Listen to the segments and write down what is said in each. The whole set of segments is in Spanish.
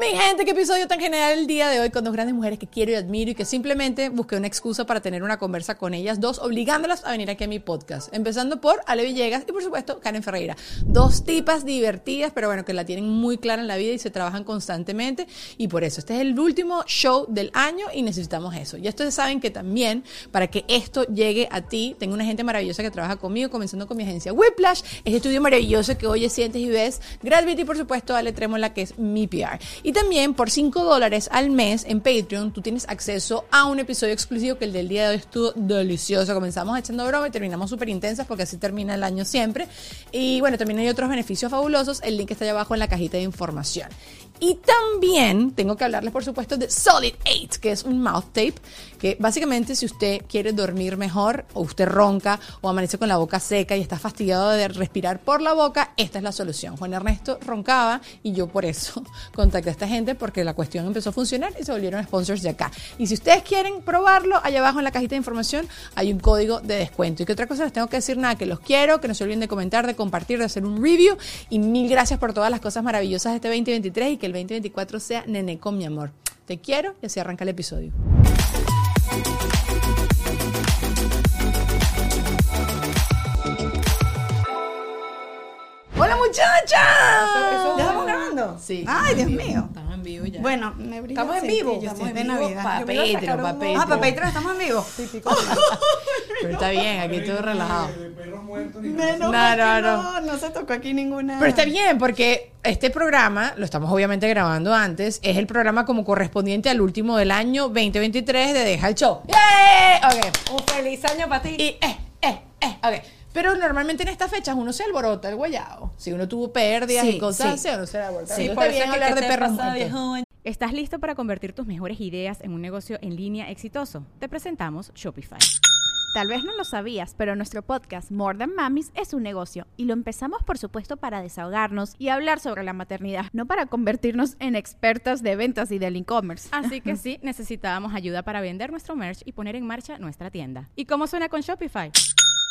Mi gente, qué episodio tan general el día de hoy con dos grandes mujeres que quiero y admiro y que simplemente busqué una excusa para tener una conversa con ellas dos, obligándolas a venir aquí a mi podcast. Empezando por Ale Villegas y por supuesto Karen Ferreira. Dos tipas divertidas, pero bueno, que la tienen muy clara en la vida y se trabajan constantemente. Y por eso, este es el último show del año y necesitamos eso. Y ustedes saben que también, para que esto llegue a ti, tengo una gente maravillosa que trabaja conmigo, comenzando con mi agencia Whiplash, este estudio maravilloso que oyes, sientes y ves. Gravity y por supuesto Ale Tremola, que es mi PR. Y también por 5 dólares al mes en Patreon tú tienes acceso a un episodio exclusivo que el del día de hoy estuvo delicioso. Comenzamos echando broma y terminamos súper intensas porque así termina el año siempre. Y bueno, también hay otros beneficios fabulosos. El link está allá abajo en la cajita de información. Y también tengo que hablarles, por supuesto, de Solid 8, que es un mouth tape, que básicamente si usted quiere dormir mejor, o usted ronca, o amanece con la boca seca y está fastidiado de respirar por la boca, esta es la solución. Juan Ernesto roncaba y yo por eso contacté a esta gente porque la cuestión empezó a funcionar y se volvieron sponsors de acá. Y si ustedes quieren probarlo, allá abajo en la cajita de información hay un código de descuento. Y que otra cosa les tengo que decir nada, que los quiero, que no se olviden de comentar, de compartir, de hacer un review. Y mil gracias por todas las cosas maravillosas de este 2023 y que el 2024 sea nene con mi amor. Te quiero y así arranca el episodio. ¡Hola muchachas! ¿Ya estamos grabando? Sí. Ay, Dios mío. Vivo ya. Bueno, me brilla Estamos en vivo. Estamos en de vivo Navidad. pa' Yo voy a sacar Patreon, pa' un- Patreon. Ah, para Patreon estamos en vivo. Pero está bien, aquí todo relajado. Menos No, mal no, no. no, no se tocó aquí ninguna. Pero está bien, porque este programa, lo estamos obviamente grabando antes, es el programa como correspondiente al último del año 2023 de Deja el Show. ¡Yay! Ok. Un feliz año para ti. Y, eh, eh, eh, ok. Pero normalmente en estas fechas uno se alborota el guayao. Si uno tuvo pérdidas Sí, y cosas sí. así, uno se alborota. Sí, Entonces por está eso bien es que hablar ¿qué de perros? ¿Estás listo para convertir tus mejores ideas en un negocio en línea exitoso? Te presentamos Shopify. Tal vez no lo sabías, pero nuestro podcast More Than Mamis es un negocio y lo empezamos por supuesto para desahogarnos y hablar sobre la maternidad, no para convertirnos en expertas de ventas y del e-commerce. Así que sí, necesitábamos ayuda para vender nuestro merch y poner en marcha nuestra tienda. ¿Y cómo suena con Shopify?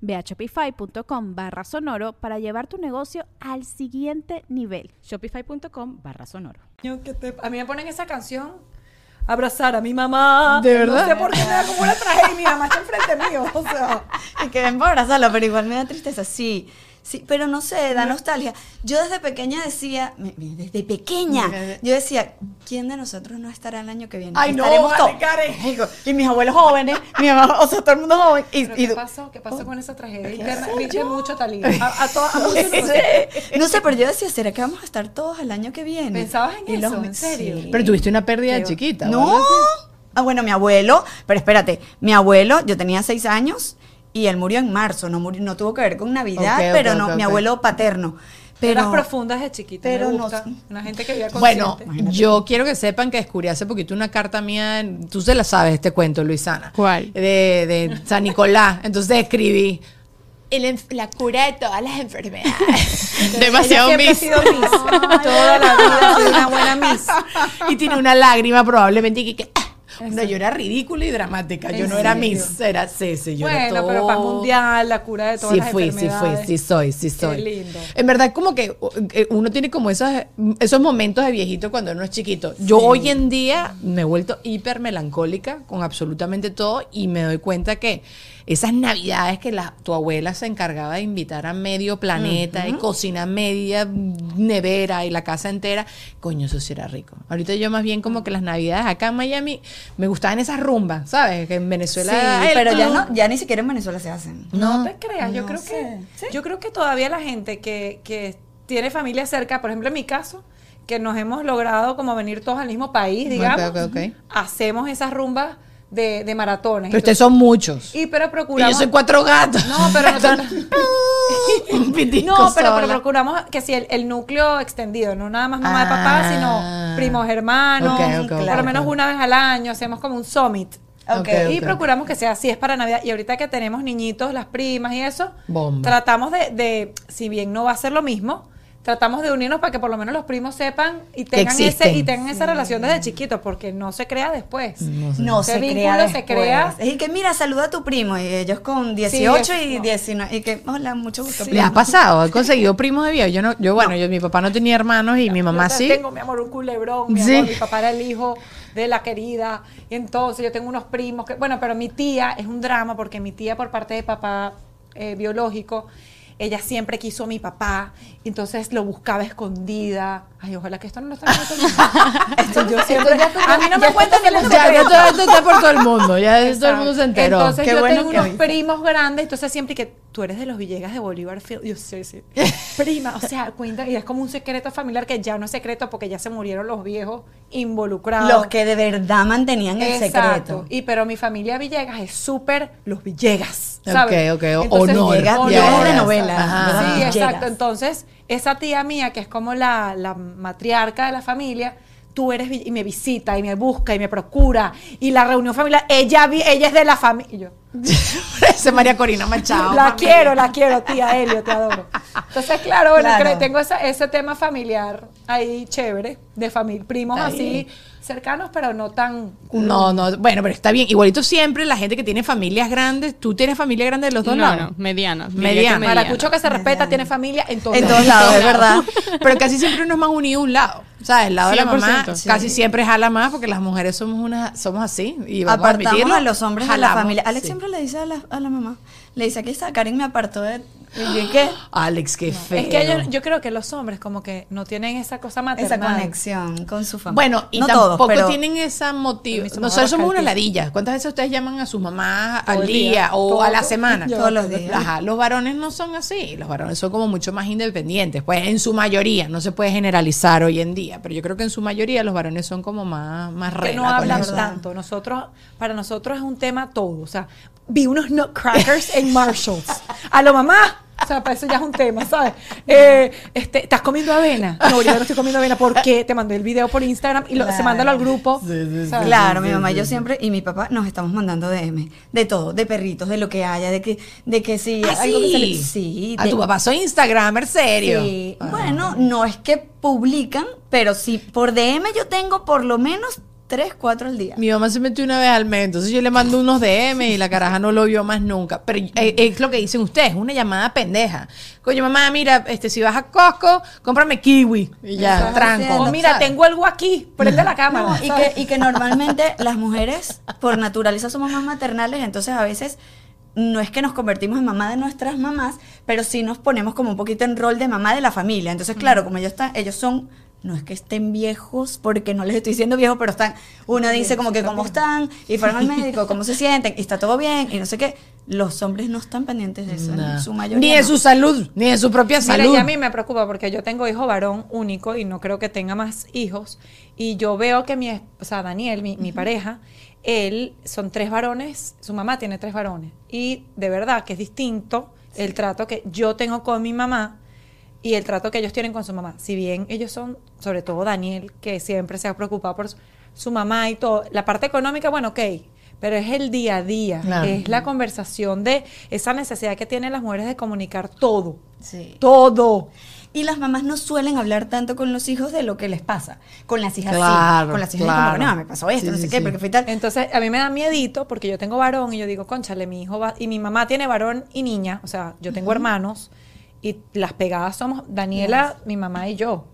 Ve a shopify.com barra sonoro para llevar tu negocio al siguiente nivel. Shopify.com barra sonoro. A mí me ponen esa canción. Abrazar a mi mamá. ¿De verdad? No sé por qué me da como una tragedia y mi mamá está enfrente mío. O sea. Y que ven para abrazarla, pero igual me da tristeza, sí. Sí, pero no sé, da nostalgia. Yo desde pequeña decía, desde pequeña, yo decía, ¿quién de nosotros no estará el año que viene? Ay, no, Estaremos vale, todos. Y mis abuelos jóvenes, mi mamá, o sea, todo el mundo joven. Y, ¿Pero y- ¿Qué pasó? ¿Qué pasó con esa tragedia interna? Viste mucho Talía. A, a, to- a muchos no sé, no sé, pero yo decía, ¿será que vamos a estar todos el año que viene? ¿Pensabas en Y los- eso? ¿En serio? sí. Pero tuviste una pérdida de Qué- chiquita. No. Ah, bueno, mi abuelo, pero espérate, mi abuelo, yo tenía seis años y él murió en marzo, no murió, no tuvo que ver con Navidad, pero no, ok, mi abuelo paterno. Pero Eras profunda desde chiquita. pero me no gusta. Una gente que vivía Bueno, yo quiero que sepan que descubrí hace poquito una carta mía, en- tú se la sabes este cuento, Luisana. ¿Cuál? De, de San Nicolás. Entonces escribí el la cura de todas las enfermedades. Demasiado miss. ha sido miss. Toda la vida ha sido una buena miss. y tiene una lágrima probablemente y que, que ah, no, yo era ridícula y dramática. Yo ¿En no era miss, era sí, yo era Bueno, pero paz todo- mundial, la cura de todas sí las fui, sí fui, enfermedades. sí soy, sí Qué soy. lindo. En verdad como que eh, uno tiene como esos, esos momentos de viejito cuando uno es chiquito. Yo hoy en día me he vuelto hiper melancólica con absolutamente todo y me doy cuenta que esas navidades que la, tu abuela se encargaba de invitar a medio planeta y cocina media nevera y la casa entera, coño, eso sí era rico. Ahorita yo más bien como que las navidades acá en Miami me gustaban esas rumbas, ¿sabes? Que en Venezuela... sí, el pero ya no, ya ni siquiera en Venezuela se hacen. No, te creas, yo no creo sé. que yo creo que todavía la gente que, que tiene familia cerca, por ejemplo en mi caso, que nos hemos logrado como venir todos al mismo país, digamos, hacemos esas rumbas de, de maratones. Pero ustedes son muchos. y pero Y procuramos yo soy cuatro gatos. No, pero nosotros- Un pitico No, pero, pero procuramos que si el, el núcleo extendido, no nada más mamá de papá, Ah. sino primos hermanos, por lo menos una vez al año, hacemos como un summit. Y procuramos que sea así, es para Navidad. Y ahorita que tenemos niñitos, las primas y eso, Bomba. tratamos de, de, si bien no va a ser lo mismo, tratamos de unirnos para que por lo menos los primos sepan y tengan ese y tengan esa relación desde chiquitos, porque no se crea después. No se crea se después. crea. Es que mira, saluda a tu primo y ellos con 18 y eso. 19 y que hola, mucho gusto. ¿Le primo. ha pasado? ¿Ha conseguido primos de viejo? Yo no, yo bueno, yo mi papá no tenía hermanos y mi mamá Yo sí. Tengo, mi amor, un culebrón, mi Sí. amor, mi papá era el hijo de la querida. Y entonces yo tengo unos primos que, bueno, pero mi tía es un drama porque mi tía por parte de papá eh, biológico, ella siempre quiso a mi papá, entonces lo buscaba escondida. Ay, ojalá que esto no lo esté viendo. yo siempre, a mí no me cuentan ni los Ya, esto está por todo el mundo, ya todo el mundo se enteró. Entonces Qué yo bueno tengo que unos primos grandes, entonces siempre que tú eres de los Villegas de Bolívar Field, yo sí, sí. Prima, o sea, cuenta, y es como un secreto familiar que ya no es secreto porque ya se murieron los viejos involucrados. Los que de verdad mantenían el Exacto. secreto. Y pero mi familia Villegas es súper los Villegas. ¿sabes? Ok, ok, Entonces, honor. Villegas, honor, Villegas de exacto. novela. Sí, exacto. Entonces, esa tía mía, que es como la, la matriarca de la familia, tú eres y me visita y me busca y me procura y la reunión familiar, ella vi- ella es de la familia. Ese María Corina Machado. la familia. quiero, la quiero, tía Helio, te adoro. Entonces, claro, bueno, Claro. tengo esa- ese tema familiar ahí chévere, de familia, primos Está así bien. Cercanos, pero no tan No, no, bueno, pero está bien. Igualito siempre la gente que tiene familias grandes, tú tienes familia grande de los dos No, lados. no, mediana. Mediana. que Maracucho que se respeta, tiene familia en todos En lados. todos lados, es verdad. Pero casi siempre uno es más unido a un lado. O sea, el lado de la mamá 100%. casi siempre jala más porque las mujeres somos una, somos así. Y vamos a Apartamos admitirlo, a los hombres de la jalamos, familia. Alex sí. siempre le dice a la, a la mamá, le dice, aquí está, Karen me apartó de... ¿Y qué? Alex, qué feo. Es que yo, yo creo que los hombres como que no tienen esa cosa maternal. Esa conexión con su familia. Bueno, y no tampoco todos, pero tienen esa me Nosotros somos una ladilla. ¿Cuántas veces ustedes llaman a sus mamás al día, día, o todo- a la semana? Todos los días. Ajá, los varones no son así. Los varones son como mucho más independientes. Pues en su mayoría, no se puede generalizar hoy en día, pero yo creo que en su mayoría los varones son como más, más que no hablan tanto. Nosotros, para nosotros es un tema todo. O sea, vi unos nutcrackers en Marshalls. A lo mamá. O sea, para eso ya es un tema, ¿sabes? Eh, este, ¿Estás comiendo avena? No, ahorita no estoy comiendo avena. ¿Por qué? Te mandé el video por Instagram y lo, se mándalo al grupo. ¿sabes? Claro, mi mamá y yo siempre y mi papá nos estamos mandando DM de todo, de perritos, de lo que haya, de que de que si ¿Ah, algo que se le- sí? sí, A de- tu papá soy Instagramer serio. Sí. Bueno, no es que publican, pero sí por DM yo tengo por lo menos tres, cuatro al día. Mi mamá se metió una vez al mes, entonces yo le mando unos DM y la caraja no lo vio más nunca. Pero eh, es lo que dicen ustedes, una llamada pendeja. Coño, mamá, mira, este, si vas a Costco, cómprame kiwi. Y ya, tranco. haciendo, O mira, ¿sabes? tengo algo aquí. Prende la cámara. No, y, que, y que normalmente las mujeres, por naturaleza, somos más maternales, entonces a veces no es que nos convertimos en mamá de nuestras mamás, pero sí nos ponemos como un poquito en rol de mamá de la familia. Entonces, claro, como ellos, están, ellos son, no es que estén viejos, porque no les estoy diciendo viejos, pero están, uno dice como que cómo están, y fueron al médico, cómo se sienten, y está todo bien, y no sé qué. Los hombres no están pendientes de eso, en su mayoría. Ni de su salud, ni de su propia Mira, salud. y a mí me preocupa porque yo tengo hijo varón único y no creo que tenga más hijos. Y yo veo que mi, o sea, Daniel, mi, mi pareja, él son tres varones, su mamá tiene tres varones. Y de verdad que es distinto el trato que yo tengo con mi mamá y el trato que ellos tienen con su mamá. Si bien ellos son, sobre todo Daniel, que siempre se ha preocupado por su, mamá y todo, la parte económica, bueno, ok, pero es el día a día, Claro. es la conversación de esa necesidad que tienen las mujeres de comunicar todo. Sí. Todo. Y las mamás no suelen hablar tanto con los hijos de lo que les pasa. Con las hijas Claro, sí. Con las hijas claro. como no, me pasó esto, Sí, no sé sí, qué, porque fui tal. Entonces, a mí me da miedito porque yo tengo varón y yo digo, conchale, mi hijo va. Y mi mamá tiene varón y niña, o sea, yo tengo hermanos y las pegadas somos Daniela, mi mamá y yo.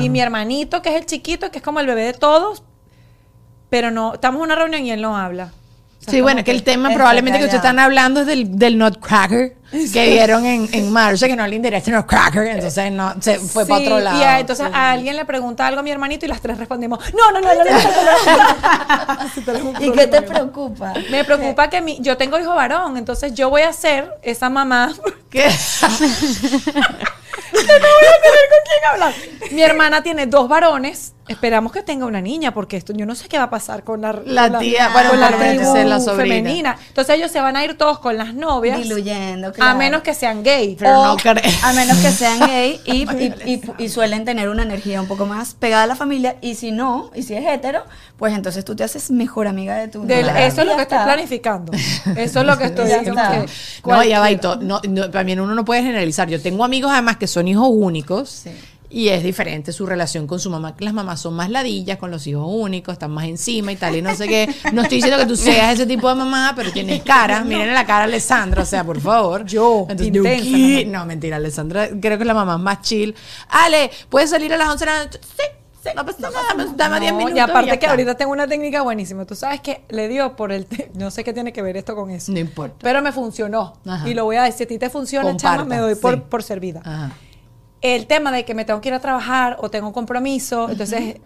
Y mi hermanito, que es el chiquito, que es como el bebé de todos, pero no, estamos en una reunión y él no habla. Sí, bueno, es que el tema probablemente que ustedes están hablando es del, del Nutcracker que vieron en, en marzo, que no le interesa el Nutcracker, entonces no, se fue para otro lado. Y a, entonces a alguien le pregunta algo a mi hermanito y las tres respondimos, no, no, no, no, no, no ¿Y qué te preocupa? Me preocupa que mi, yo tengo hijo varón, entonces yo voy a ser esa mamá ¿Qué? no voy a tener con quién hablar. Mi hermana tiene dos varones. Esperamos que tenga una niña, porque esto yo no sé qué va a pasar con la, tía, bueno, con la tribu la femenina. Entonces ellos se van a ir todos con las novias. Diluyendo, A claro. menos que sean gay. Pero O no. A menos que sean gay y, y- y- y suelen tener una energía un poco más pegada a la familia. Y si no, y si es hetero, pues entonces tú te haces mejor amiga de tu Del- novia. eso es lo que estoy planificando. Eso es lo que estoy diciendo. No, ya va y to- no, no, también uno no puede generalizar. Yo tengo amigos además que son hijos únicos Sí. Y es diferente su relación con su mamá. Las mamás son más ladillas con los hijos únicos, están más encima y tal y no sé qué. No estoy diciendo que tú seas ese tipo de mamá, pero tienes cara. Miren la cara a Alessandra, o sea, por favor. Yo, Entonces, intensa. No, mentira, Alessandra creo que es la mamá más chill. Ale, ¿puedes salir a las 11 de la noche? Sí. Sí, no pasa nada, dame- dame 10 No, minutos. y aparte que está. ahorita tengo una técnica buenísima. Tú sabes que le dio por el... no sé qué tiene que ver esto con eso. No importa. Pero me funcionó. Ajá. Y lo voy a decir. Si a ti te funciona, chama, Comparta, me doy por, sí. por servida. Ajá. El tema de que me tengo que ir a trabajar o tengo un compromiso, entonces...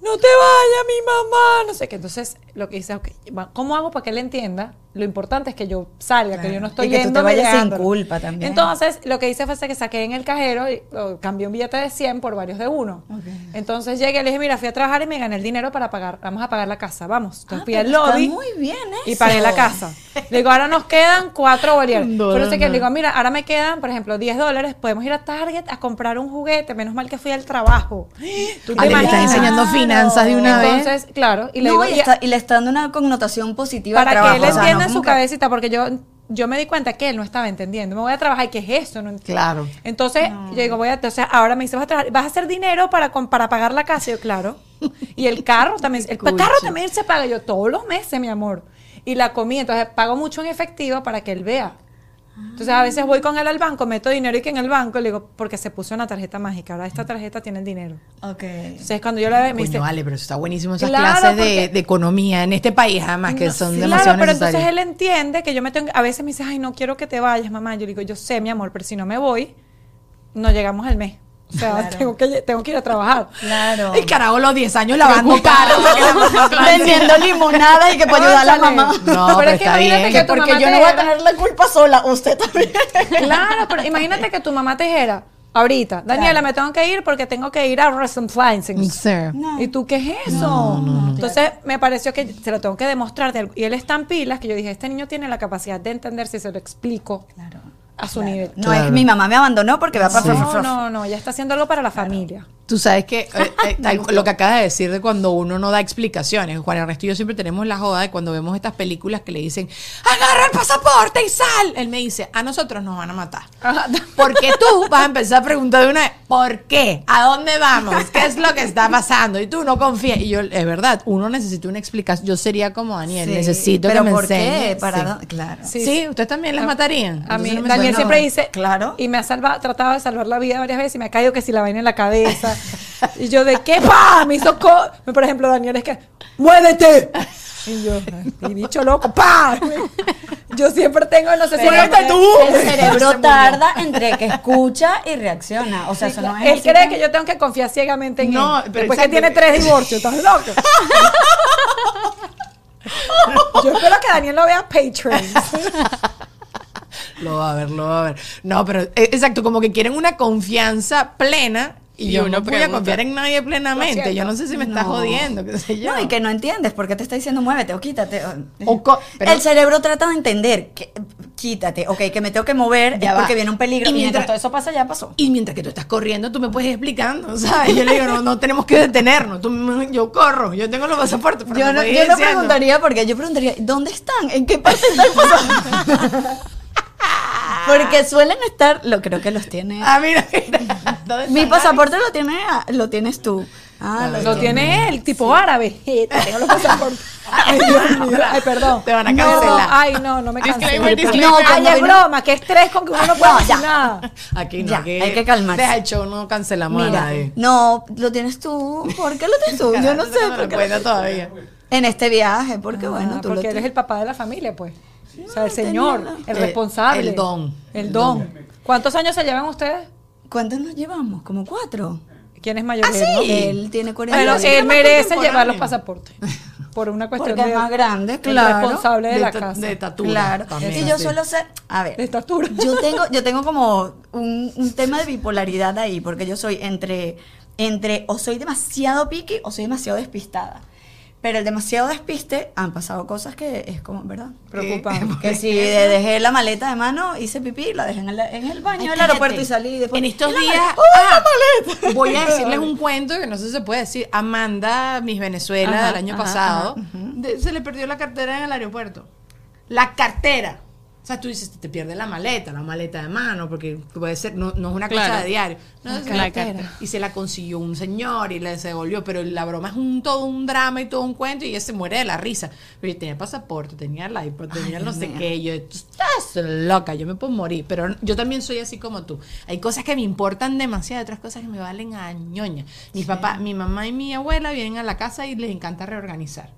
No te vayas, mi mamá, no sé qué. Entonces, lo que dice, ok, va, ¿cómo hago para que él entienda? Lo importante es que yo salga, que yo no estoy Y que tú te vayas sin culpa también. Entonces, lo que hice fue que saqué en el cajero y cambié un billete de 100 por varios de uno. Entonces llegué y le dije, mira, fui a trabajar y me gané el dinero para pagar, vamos a pagar la casa, vamos. Entonces Ah, fui al pero está lobby muy bien y eso. pagué la casa. Le digo, ahora nos quedan cuatro bolívares. Un Pero no sé más. le digo, mira, ahora me quedan, por ejemplo, 10 dólares, podemos ir a Target a comprar un juguete, menos mal que fui al trabajo. ¿Tú te Ale, le estás enseñando finanzas de una vez. Entonces, claro, y le No, digo, y, y- está, y le está dando una connotación positiva al para trabajo. que él o sea, entienda no en su cabecita, porque yo, yo me di cuenta que él no estaba entendiendo. Me voy a trabajar, ¿qué es eso? No ent- Claro. Entonces, yo digo, voy a, entonces ahora me dice, vas a, trabajar, vas a hacer dinero para, para pagar la casa. Y yo, claro. Y el carro también, el carro también se paga yo todos los meses, mi amor. Y la comida, entonces pago mucho en efectivo para que él vea. Entonces a veces voy con él al banco, meto dinero y que en el banco le digo, porque se puso una tarjeta mágica, ahora esta tarjeta tiene el dinero. Ok. Entonces cuando yo le veo, me dice, vale, pero eso está buenísimo esas Claro, clases de, de economía en este país, además, que son Sí, demasiado Claro, pero necesarias. entonces él entiende que yo me tengo. A veces me dice, ay, no quiero que te vayas, mamá. Yo le digo, yo sé, mi amor, pero si no me voy, no llegamos al mes. O sea, tengo, que, tengo que ir a trabajar. Claro. El carajo, los 10 años lavando carros. Vendiendo limonadas y que para ayudar a la mamá. No, pero es que está bien. que tu Porque mamá yo te no voy a dijera- tener la culpa sola, usted también. Claro, pero imagínate que tu mamá te dijera, Ahorita, Daniela, me tengo que ir porque tengo que ir a Wrestling Sir. No. ¿Y tú qué es eso? Entonces me pareció que se lo tengo que demostrar. de algo- Y él está en pilas, que yo dije, este niño tiene la capacidad de entender si se lo explico Claro. A su nivel. No es mi mamá me abandonó porque va para No, no, no, ella está haciendo algo para la familia. Tú sabes que eh, eh, tal- lo que acabas de decir de cuando uno no da explicaciones. Juan Ernesto y yo siempre tenemos la joda de cuando vemos estas películas que le dicen, agarra el pasaporte y sal. Él me dice, a nosotros nos van a matar. Porque tú vas a empezar a preguntar de una vez, ¿por qué? ¿A dónde vamos? ¿Qué es lo que está pasando? Y tú no confías. Y yo, es verdad, uno necesita una explicación. Yo sería como Daniel, Sí, necesito pero que me ¿por qué? Para Sí. Claro. Sí, ¿ustedes también las matarían? A mí, no Daniel siempre dice, Claro. y me ha salvado, tratado de salvar la vida varias veces y me ha caído que si la vaina en la cabeza. y yo, ¿de qué pa? Me hizo co Por ejemplo, Daniel es que, ¡muévete! Y yo, y bicho loco, ¡pa! Yo siempre tengo, no sé si. ¡Muévete tú! El cerebro tarda entre que escucha y reacciona. O sea, eso no es Él así cree que yo tengo que confiar ciegamente en No, él. pero Después que tiene tres divorcios, ¿estás loco? yo espero que Daniel lo vea Patreon. Lo va a ver, lo va a ver. No, pero eh, exacto, como que quieren una confianza plena y, Y yo uno no voy a pregunta. confiar en nadie plenamente. Yo no sé si me estás No. jodiendo, qué sé yo. No, y que no entiendes por qué te está diciendo muévete o quítate. o- O co- pero- el cerebro trata de entender que quítate, ok, que me tengo que mover Ya es va. porque viene un peligro. Y Y mientras- mientras todo eso pasa, ya pasó. Y mientras que tú estás corriendo, tú me puedes ir explicando, ¿sabes? Yo le digo, no, no tenemos que detenernos. Tú, yo corro, yo tengo los pasaportes. pero Yo no, yo no preguntaría porque yo preguntaría, ¿dónde están? ¿En qué parte están pasando? porque suelen estar, lo creo que los tiene. Ah, mira, mira. ¿Dónde Mi pasaporte lo tiene, lo tienes tú. Ah, Lo tiene él, tipo árabe. Tengo los pasaportes. Ay, Dios mío. Ay, perdón. Te van a No, cancelar. ay, no, no me disclaimer. No, Ay, es broma, que estrés con que uno no puede No, ya. nada. Aquí no, Ya, aquí hay que calmarse. Deja el show, no cancelamos a Mira, nadie. no, lo tienes tú. ¿Por qué lo tienes tú? Yo no sé. No por lo todavía. En este viaje, porque bueno, Ah, tú lo eres el papá de la familia, pues. O sea, el señor, el responsable. el don. El don. ¿Cuántos años se llevan ustedes? ¿Cuántos nos llevamos? ¿Como cuatro? ¿Quién es mayor? Ah, él, no? sí. Él tiene 40 Bueno, años. él merece llevar los pasaportes. Por una cuestión Porque de, es más grande, el claro. responsable de, la casa. de estatura. Claro. también, y yo sí. suelo ser. A ver. de estatura. Yo tengo, yo tengo como un, un tema de bipolaridad ahí, porque yo soy entre, entre o soy demasiado piqui o soy demasiado despistada. Pero el demasiado despiste han pasado cosas que es como, ¿verdad? Preocupante. Que si de- dejé la maleta de mano, hice pipí, la dejé en el, en el baño del aeropuerto y salí. y después, En estos "¿Y la días, maleta? ah, voy a decirles un cuento que no sé si se puede decir. Amanda, Miss Venezuela Ajá, del año ajá, pasado, de- se le perdió la cartera en el aeropuerto. La cartera. O sea, tú dices, te pierde la maleta, la maleta de mano, porque puede ser, no, no es una cosa de diario. No, es La la cartera. Y se la consiguió un señor y le devolvió, pero la broma es un todo un drama y todo un cuento y ella se muere de la risa. Pero yo tenía pasaporte, tenía el iPod, tenía no sé qué, yo, tú estás loca, yo me puedo morir, pero yo también soy así como tú. Hay cosas que me importan demasiado, otras cosas que me valen a ñoña. Mi papá, mi mamá y mi abuela vienen a la casa y les encanta reorganizar.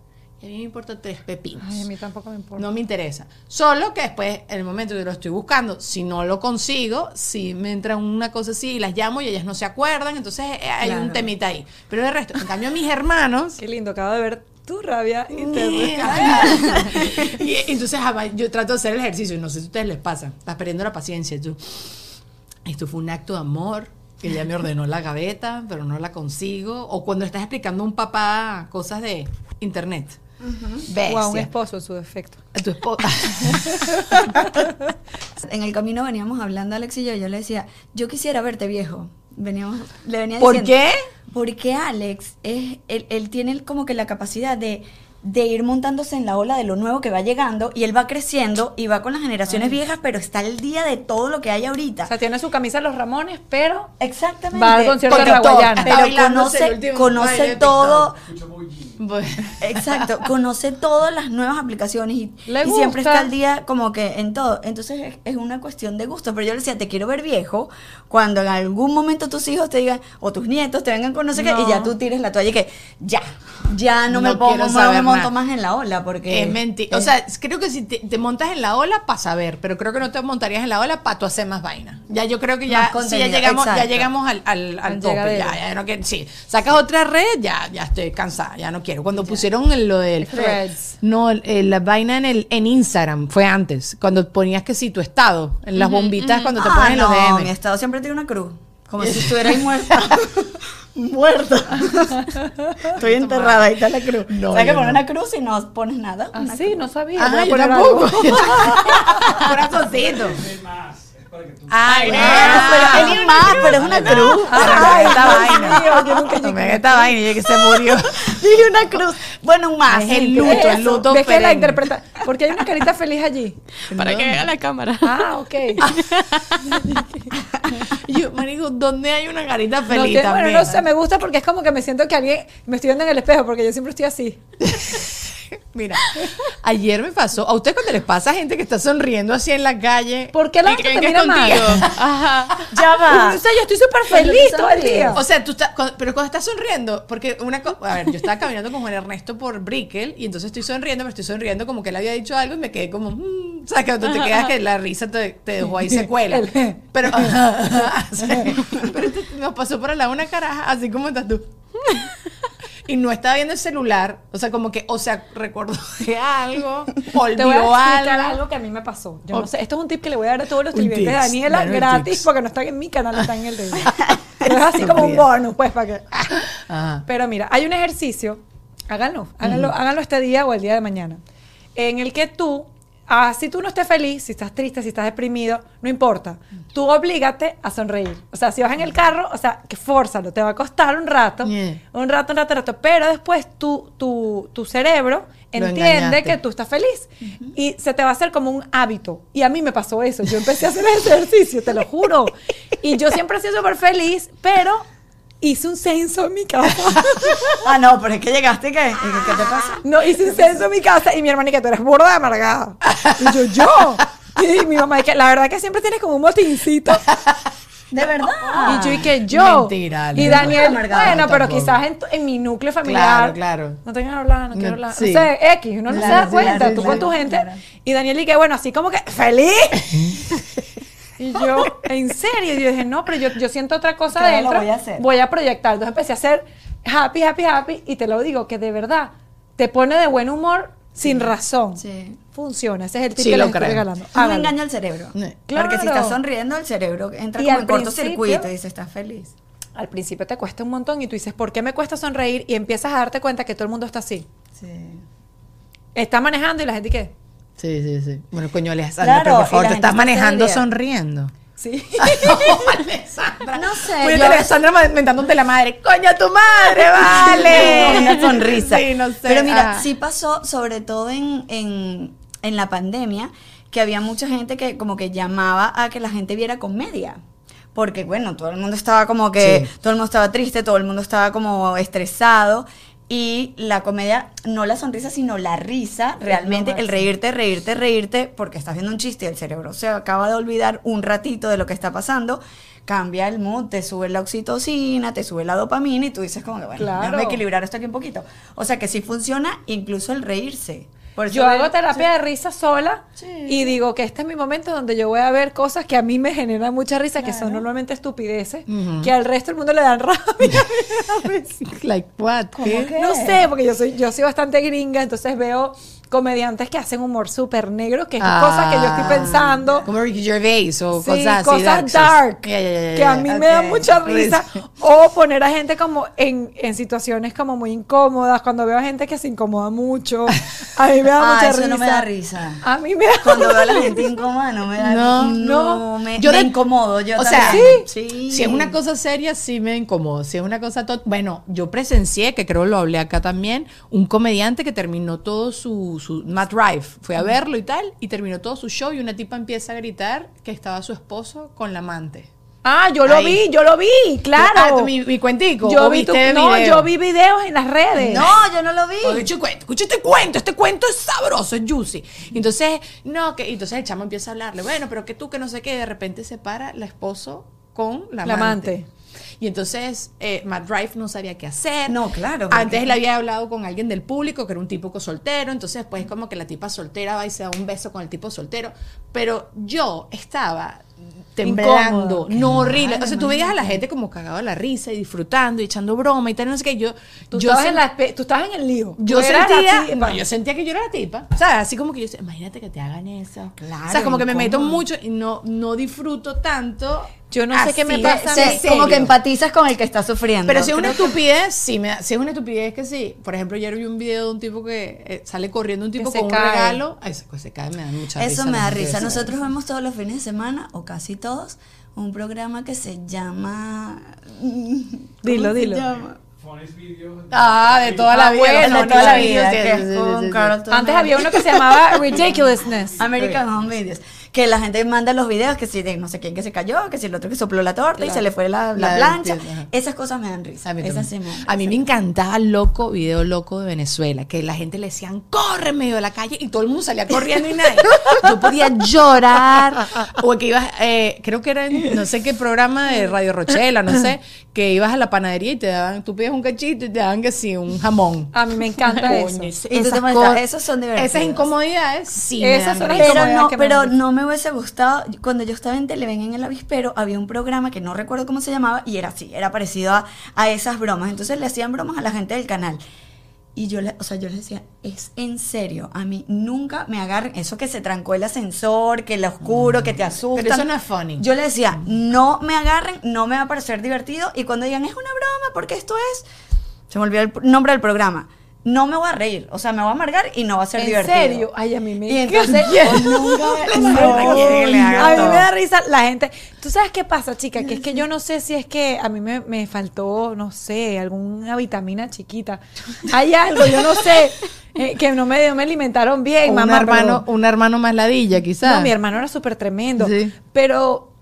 Y a mí me importan tres pepinos. Ay, a mí tampoco me importa. No me interesa. Solo que después, en el momento que lo estoy buscando, si no lo consigo, si me entra una cosa así y las llamo y ellas no se acuerdan, entonces eh, hay un temita ahí. Pero de resto, en cambio, mis hermanos. Qué lindo, acabo de ver tu rabia y te y entonces jamás- yo trato de hacer el ejercicio y no sé si a ustedes les pasa. Estás perdiendo la paciencia. Tú, esto fue un acto de amor. Que ella me ordenó la gaveta, pero no la consigo. O cuando estás explicando a un papá cosas de internet. O a un esposo en su defecto. A tu esposa. En el camino veníamos hablando Alex y yo, yo le decía, yo quisiera verte viejo. Veníamos, le venía ¿Por diciendo, qué? Porque Alex, es, él, él tiene como que la capacidad de, de ir montándose en la ola de lo nuevo que va llegando y él va creciendo y va con las generaciones viejas, pero está al día de todo lo que hay ahorita. O sea, tiene su camisa de los Ramones, pero Exactamente. va al concierto de Raguayana. Está pero conoce, conoce todo, Bueno. Exacto, conoce todas las nuevas aplicaciones y, y siempre está al día como que en todo. Entonces es, es una cuestión de gusto. Pero yo le decía, te quiero ver viejo cuando en algún momento tus hijos te digan, o tus nietos te vengan con no sé qué, y ya tú tires la toalla y que ya, ya no, me pongo, saber monto más. en la ola porque... Es mentira. O sea, creo que si te, te montas en la ola, para saber, pero creo que no te montarías en la ola para tú hacer más vaina. Ya yo creo que ya, sí, ya llegamos, ya llegamos al, al, al tope. Ya, ya no quiero, sí. Sacas otra red, ya, ya estoy cansada, ya no quiero. Cuando pusieron el- lo del Threads. No, el- la vaina en el en Instagram fue antes, cuando ponías que sí tu estado, en las bombitas cuando te Ah, ponen los no, DM. mi estado siempre tiene una cruz. Como si estuvieras muerta. muerta. Estoy enterrada, ahí está la cruz. No, ¿Sabes que poner no. una cruz y no pones nada? Ah, sí, no sabía. Ah, Voy a yo poner tampoco. algo. Corazoncito. Ay, Ay, ah, no. pero es más, pero es una cruz. Ay, esta Dios vaina. mío, yo nunca llegué. Esta vaina y que se murió. Dije una cruz. Bueno, un más. El luto, el luto ¿Ves que la perenne. interpreta? Porque hay una carita feliz allí. Para que vea la cámara. Ah, ok. Yo, marico, ¿dónde hay una carita feliz que- también? bueno, no sé, me gusta porque es como que me siento que alguien me estoy viendo en el espejo porque yo siempre estoy así. Mira, ayer me pasó, a ustedes cuando les pasa gente que está sonriendo así en la calle. ¿Por qué la gente te mira mal? contigo? Ajá. Ya va. O sea, yo estoy súper feliz todo el día. O sea, tú estás, cuando- pero cuando estás sonriendo, porque una cosa, a ver, yo estaba caminando con Juan Ernesto por Brickell y entonces estoy sonriendo, pero estoy sonriendo como que él había dicho algo y me quedé como, mm, ¿sabes? Que tú te quedas que la risa te, te dejó ahí secuela. El- Pero, sí. pero nos pasó por al lado una caraja, así como estás tú. Y no estaba viendo el celular, o sea, como que, o sea, recordó de algo, Te voy a olvidó explicar algo. algo que a mí me pasó. Yo Oh. no sé, esto es un tip que le voy a dar a todos los televidentes de Daniela dale gratis porque no están en mi canal, están en el de ella. Pero es así como un bonus, pues, para que... Ajá. Pero mira, hay un ejercicio, háganlo, háganlo, háganlo este día o el día de mañana, en el que tú, ah, si tú no estés feliz, si estás triste, si estás deprimido, no importa, tú oblígate a sonreír. O sea, si vas en el carro, o sea, que fórzalo, te va a costar un rato, Yeah. un rato, un rato, un rato, pero después tu, tu, tu cerebro Lo entiende engañaste. que tú estás feliz y se te va a hacer como un hábito. Y a mí me pasó eso, yo empecé a hacer ejercicio, te lo juro. Y yo siempre he sido súper feliz, pero hice un censo en mi casa. Ah, no, pero es que llegaste y ¿qué? ¿Y qué, te pasa? No, hice un censo en mi casa y mi hermana y que tú eres burda de amargada. Y yo, yo. Y mi mamá, y que la verdad que siempre tienes como un motincito. De verdad. y yo, y que yo. Mentira, Y. Daniel, bueno, pero quizás en, tu- en mi núcleo familiar. Claro, claro. No tengo que hablar, no quiero hablar. sí. Sé, X, uno no se da cuenta. claro, tú claro, con tu gente. Y Daniel, y que bueno, así como que, ¡feliz! Y yo, en serio, y yo dije, no, pero yo, yo siento otra cosa Claro, lo adentro. voy a hacer. Voy a proyectar. Entonces empecé a hacer happy, happy, happy. Y te lo digo, que de verdad te pone de buen humor sin razón. Sí. Funciona. Ese es el tip Sí, que lo les estoy regalando. Es un engaño al cerebro. Sí. Porque si Claro. estás sonriendo, el cerebro entra Y como en cortocircuito y dice, estás feliz. Al principio te cuesta un montón y tú dices, ¿por qué me cuesta sonreír? Y empiezas a darte cuenta que todo el mundo está así. Sí. Está manejando y la gente, ¿qué? Sí, sí, sí. Bueno, coño, Alessandra, Claro, pero por favor, te estás está manejando sonriendo. Sí. No sé. Oye, yo- Alessandra mentándote la madre. ¡Coño, tu madre, vale! Una sonrisa. Sí, no sé. Pero mira, Ah. sí pasó, sobre todo en, en, en la pandemia, que había mucha gente que como que llamaba a que la gente viera comedia. Porque, bueno, todo el mundo estaba como que, Sí. todo el mundo estaba triste, todo el mundo estaba como estresado. Y la comedia, no la sonrisa, sino la risa, realmente, el reírte, reírte, reírte, porque estás viendo un chiste y el cerebro se acaba de olvidar un ratito de lo que está pasando, cambia el mood, te sube la oxitocina, te sube la dopamina y tú dices como que, bueno, Claro. déjame equilibrar esto aquí un poquito. O sea que sí funciona incluso el reírse. Yo hago terapia de risa sola Sí. y digo que este es mi momento donde yo voy a ver cosas que a mí me generan mucha risa, que son normalmente estupideces, que al resto del mundo le dan rabia. Like what? No sé, porque yo soy, yo soy bastante gringa, entonces veo comediantes que hacen humor súper negro, que es cosas que yo estoy pensando. Como Ricky Gervais o Sí, cosas así. cosas dark, que a mí me da mucha risa. O poner a gente como en, en situaciones como muy incómodas, cuando veo a gente que se incomoda mucho, a mí me da Ah, mucha eso risa. no me da risa. A mí me da Cuando veo a la gente incómoda no me da No, no, no. me, Yo me de- incomodo yo o sea, sí. Si es una cosa seria, sí me incomodo. Si es una cosa... Bueno, yo presencié, que creo lo hablé acá también, un comediante que terminó todo su... su Matt Rife. Fui a verlo y tal, y terminó todo su show y una tipa empieza a gritar que estaba su esposo con la amante. Ah, yo lo Ahí. vi, yo lo vi, claro. Ah, ¿tú mi, mi cuentico. yo ¿O vi tu- viste no, video? yo vi videos en las redes. No, yo no lo vi. Oye, escucha, cuento, este cuento, este cuento es sabroso, es juicy. Entonces, no, que entonces el chamo empieza a hablarle, bueno, pero que tú que no sé qué, de repente se para la esposo con la La amante. amante. Y entonces eh, Matt Rife no sabía qué hacer. No, claro, Antes él había hablado con alguien del público que era un tipo soltero. Entonces, pues como que la tipa soltera va y se da un beso con el tipo soltero. Pero yo estaba temblando, no horrible. O sea, tú veías a la gente como cagado de la risa y disfrutando y echando broma y tal, no sé qué. Yo, Tú, yo estabas en la tú estabas en el lío. yo sentía, no, yo sentía que yo era la tipa. O sea, así como que yo imagínate que te hagan eso. Claro, o sea, como que me meto mucho y no, no disfruto tanto Yo no sé qué me pasa. Sí. como que empatizas con el que está sufriendo. Pero si es una estupidez, sí, me da- si es una estupidez que sí. Por ejemplo, ayer vi un video de un tipo que eh, sale corriendo un tipo con un cae. regalo. Ay, se, se cae, me da mucha risa. Eso me da risa. Nosotros vemos todos los fines de semana, o casi todos, un programa que se llama... Dilo, ¿cómo se dilo. llama? Ah, de toda la Ah, vida. bueno, de toda la vida. Antes había uno que se llamaba Ridiculousness. American Home Videos. Que la gente manda los videos que si de no sé quién que se cayó, que si el otro que sopló la torta y se le fue la, la La- plancha. Esas cosas me dan risa. A mí, Esas sí me a mí me encantaba Loco, video loco de Venezuela, que la gente le decían, corre en medio de la calle y todo el mundo salía corriendo y nadie. Yo podía llorar. O que ibas, eh, creo que era en no sé qué programa de Radio Rochela, no sé, que ibas a la panadería y te daban, tú pedías un cachito y te daban que sí, un jamón. A mí me encanta eso. Coño, Y tú esas te esos son divertidos. Esas incomodidades, sí. me Esas son las risa. Pero incomodidades no, que me pero risa. no me hubiese gustado. Cuando yo estaba en Televen en el avispero, había un programa que no recuerdo cómo se llamaba y era así, era parecido a, a esas bromas. Entonces le hacían bromas a la gente del canal. Y yo le, o sea, yo les decía, es en serio, a mí nunca me agarren eso que se trancó el ascensor, que el oscuro, que te asustan. Pero eso no es funny. Yo le decía, no me agarren, no me va a parecer divertido. Y cuando digan, es una broma, porque esto es. Se me olvidó el nombre del programa. No me voy a reír, o sea, me voy a amargar y no va a ser ¿En divertido. serio? Ay, a mí me Y entonces, nunca No, A mí me da risa la gente. ¿Tú sabes qué pasa, chica? Que es que yo no sé si es que a mí me, me faltó, no sé, alguna vitamina chiquita. Hay algo, yo no sé, eh, que no me, no me alimentaron bien, O un mamá. hermano, pero- un hermano más ladilla, quizás. No, mi hermano era súper tremendo. Sí. Pero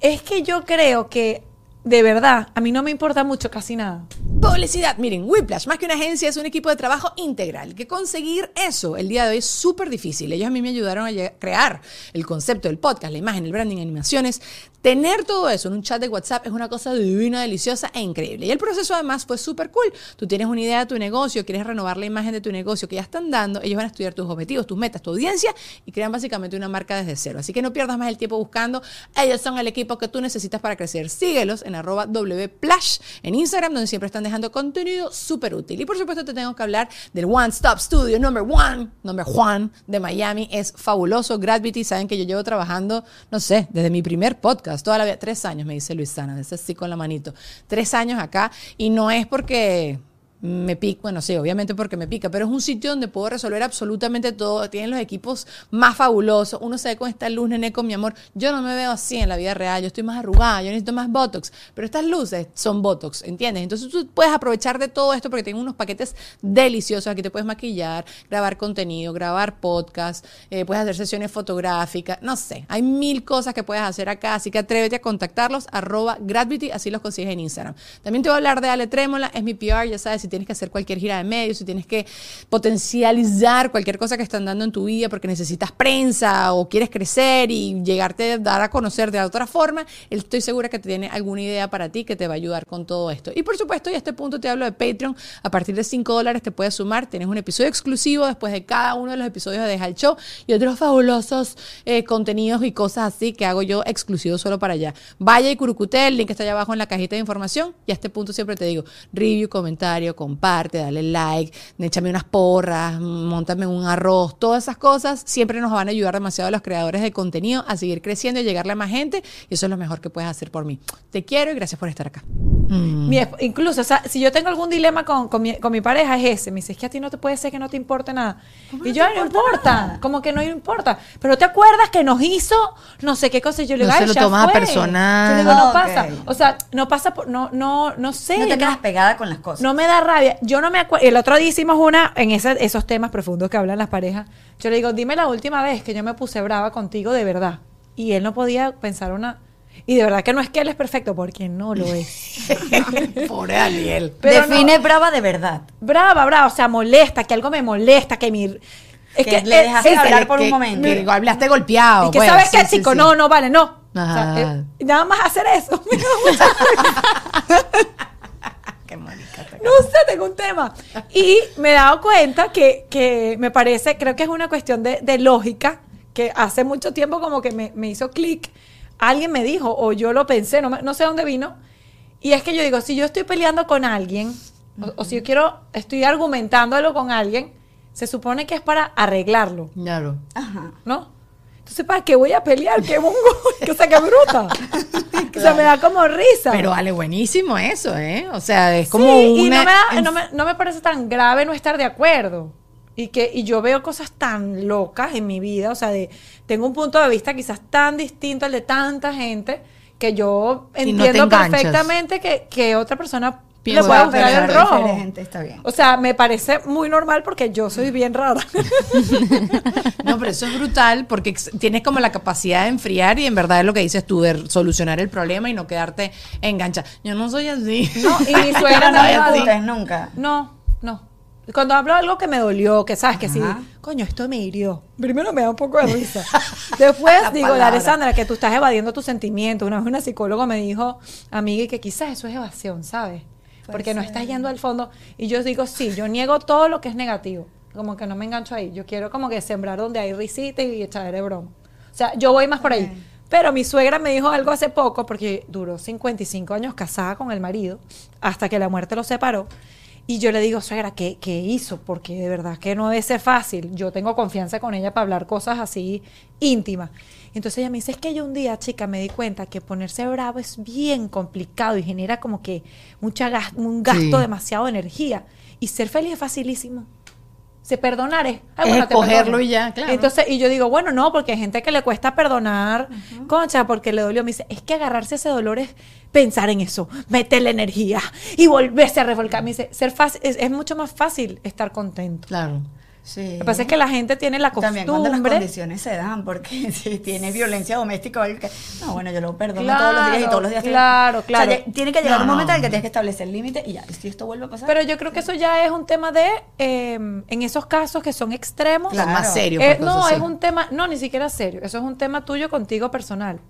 es que yo creo que, de verdad, a mí no me importa mucho casi nada. Publicidad. Miren, Whiplash, más que una agencia, es un equipo de trabajo integral. Que conseguir eso el día de hoy es súper difícil. Ellos a mí me ayudaron a crear el concepto del podcast, la imagen, el branding, animaciones. Tener todo eso en un chat de WhatsApp es una cosa divina, deliciosa e increíble. Y el proceso además fue súper cool. Tú tienes una idea de tu negocio, quieres renovar la imagen de tu negocio que ya están dando, ellos van a estudiar tus objetivos, tus metas, tu audiencia y crean básicamente una marca desde cero. Así que no pierdas más el tiempo buscando. Ellos son el equipo que tú necesitas para crecer. Síguelos en arroba wplash en Instagram, donde siempre están dejando contenido súper útil. Y por supuesto te tengo que hablar del One Stop Studio number one, number one de Miami. Es fabuloso. Gravity, saben que yo llevo trabajando, no sé, desde mi primer podcast, toda la vida, tres años, me dice Luisana, es así con la manito. Tres años acá y no es porque me pica, bueno, sí, obviamente porque me pica, pero es un sitio donde puedo resolver absolutamente todo. Tienen los equipos más fabulosos. Uno se ve con esta luz, nene, con mi amor. Yo no me veo así en la vida real. Yo estoy más arrugada, yo necesito más Botox. Pero estas luces son Botox, ¿entiendes? Entonces tú puedes aprovechar de todo esto porque tienen unos paquetes deliciosos. Aquí te puedes maquillar, grabar contenido, grabar podcast, eh, puedes hacer sesiones fotográficas. No sé, hay mil cosas que puedes hacer acá. Así que atrévete a contactarlos, arroba Gravity, así los consigues en Instagram. También te voy a hablar de Ale Trémola, es mi PR, ya sabes, si tienes que hacer cualquier gira de medios, si tienes que potencializar cualquier cosa que están dando en tu vida porque necesitas prensa o quieres crecer y llegarte a dar a conocer de otra forma, estoy segura que tiene alguna idea para ti que te va a ayudar con todo esto. Y por supuesto, y a este punto te hablo de Patreon, a partir de 5 dólares te puedes sumar, tienes un episodio exclusivo después de cada uno de los episodios de Deja el Show y otros fabulosos eh, contenidos y cosas así que hago yo exclusivos solo para allá. Vaya y curucute, el link está allá abajo en la cajita de información y a este punto siempre te digo, review, comentario, comparte, dale like, échame unas porras, montame un arroz, todas esas cosas siempre nos van a ayudar demasiado a los creadores de contenido a seguir creciendo y llegarle a más gente y eso es lo mejor que puedes hacer por mí. Te quiero y gracias por estar acá. Mi esp- incluso, o sea, si yo tengo algún dilema con, con mi, con mi pareja, es ese. Me dice, es que a ti no te puede ser que no te importe nada. Y yo, "Ay, no importa. Como que no importa. Pero te acuerdas que nos hizo no sé qué cosa. Yo le No digo, se "Ay, lo tomas a fue". personal. Yo le digo, no pasa. O sea, no pasa por, no, no, no sé. No te no- quedas pegada con las cosas. no me da rabia. Yo no me acuerdo. El otro día hicimos una en ese- esos temas profundos que hablan las parejas. Yo le digo, dime la última vez que yo me puse brava contigo de verdad. Y él no podía pensar una. Y de verdad que no es que él es perfecto, porque no lo es. Pobre Daniel. Pero Define no- brava de verdad. brava, brava, o sea, molesta, que algo me molesta, que mi. Es Que le dejaste es- hablar es- por un que- momento. Que hablaste golpeado. Y que pues, sabes sí, qué, sí, chico, sí. no, no vale, no. O sea, eh, nada más hacer eso. me da mucha Qué marica te- No sé, tengo un tema. Y me he dado cuenta que, que me parece, creo que es una cuestión de, de lógica, que hace mucho tiempo como que me, me hizo clic. Alguien me dijo, o yo lo pensé, no, no sé dónde vino. Y es que yo digo, si yo estoy peleando con alguien, o, o si yo quiero, estoy argumentándolo con alguien, se supone que es para arreglarlo, Claro. Ajá. ¿no? Entonces, ¿para qué voy a pelear? ¡Qué mongo! O sea, qué bruta. O sea, me da como risa. Pero vale, buenísimo eso, ¿eh? O sea, es como Sí, y no me, da- no, me, no me parece tan grave no estar de acuerdo. Y que y yo veo cosas tan locas en mi vida, o sea, de, tengo un punto de vista quizás tan distinto al de tanta gente que yo no entiendo perfectamente que, que otra persona el Pero rojo. diferente, está bien. O sea, me parece muy normal porque yo soy bien rara. No, pero eso es brutal porque tienes como la capacidad de enfriar y en verdad es lo que dices tú, de solucionar el problema y no quedarte enganchada. Yo no soy así. No, y mi suegra no discutes nunca. No, no. Cuando hablo de algo que me dolió, que sabes que sí, coño, esto me hirió. Primero me da un poco de risa. Después La digo, palabra. Alessandra, que tú estás evadiendo tus sentimientos. Una vez una psicóloga me dijo, amiga, y que quizás eso es evasión, ¿sabes? Porque no estás yendo al fondo. Y yo digo, sí, yo niego todo lo que es negativo. Como que no me engancho ahí. Yo quiero como que sembrar donde hay risita y echar de broma. O sea, yo voy más por ahí. Pero mi suegra me dijo algo hace poco, porque duró 55 años casada con el marido, hasta que la muerte los separó. Y yo le digo, suegra, ¿qué, ¿qué hizo? Porque de verdad que no debe ser fácil. Yo tengo confianza con ella para hablar cosas así íntimas. Entonces ella me dice, es que yo un día, chica, me di cuenta que ponerse bravo es bien complicado y genera como que mucha gas- un gasto Sí. demasiado de energía. Y ser feliz es facilísimo. Se perdonar es, Es te escogerlo perdono. y ya, claro. Entonces, y yo digo, bueno, no, porque hay gente que le cuesta perdonar, concha, porque le dolió. Me dice, es que agarrarse ese dolor es pensar en eso, meterle energía y volverse a revolcar. Me dice, ser fácil, es, es mucho más fácil estar contento. Claro. Sí. Lo que pasa es que la gente tiene la También cuando las costumbre. condiciones se dan, porque si tiene violencia doméstica o algo que... No, bueno, yo lo perdono todos los días y todos los días... claro, O sea, claro. tiene que llegar No, un momento en el que tienes que establecer límites y ya, si esto vuelve a pasar... Pero yo creo que eso ya es un tema de, eh, en esos casos que son extremos. Claro. Más serio. Eh, no, es sí. un tema, no, ni siquiera serio. Eso es un tema tuyo contigo personal.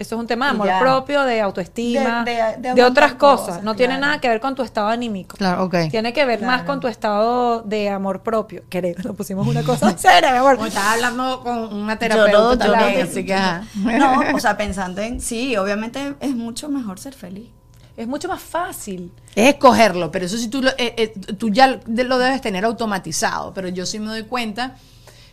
Eso es un tema de amor ya. propio, de autoestima, De- de, de- de aguantar otras cosas. cosas, no tiene claro. nada que ver con tu estado anímico. Claro, ok. Tiene que ver más con tu estado de amor propio. Creo, lo pusimos una cosa seria, mi amor. Como estás hablando con una Yo terapeuta no, yo también, no. así que. No, o sea, pensando en... Sí, obviamente es mucho mejor ser feliz. Es mucho más fácil. Es escogerlo, pero eso sí tú, lo, eh, eh, tú ya lo debes tener automatizado. Pero yo sí me doy cuenta.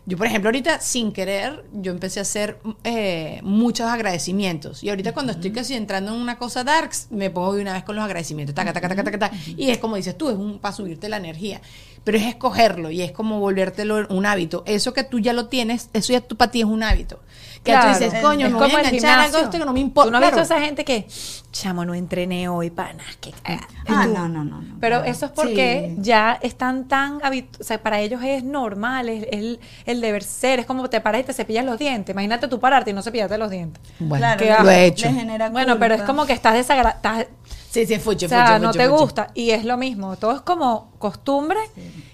Yo, por ejemplo, ahorita sin querer, yo empecé a hacer eh, muchos agradecimientos. Y ahorita cuando estoy casi entrando en una cosa darks, me pongo de una vez con los agradecimientos. Taca, taca, taca, taca, taca. Y es como dices tú, es un, para subirte la energía. Pero es escogerlo y es como volvértelo un hábito. Eso que tú ya lo tienes, eso ya tú, para ti es un hábito. Que Claro. tú dices, coño, es me voy como a el enganchar algo esto que no me importa. Tú no has Claro. visto a esa gente que, chamo, no entrené hoy para nada. Que, cagada". Ah, Tú. no, no, no, no. Pero eso es porque Sí. ya están tan habituados, o sea, para ellos es normal, es, es el, el deber ser, es como te paras y te cepillas los dientes. Imagínate tú pararte y no cepillarte los dientes. Bueno, Claro, lo he hecho. Bueno, pero es como que estás desagradable, Sí, sí, fuche, o sea, fuche, no fuche, te fuche. gusta. Y es lo mismo, todo es como costumbre.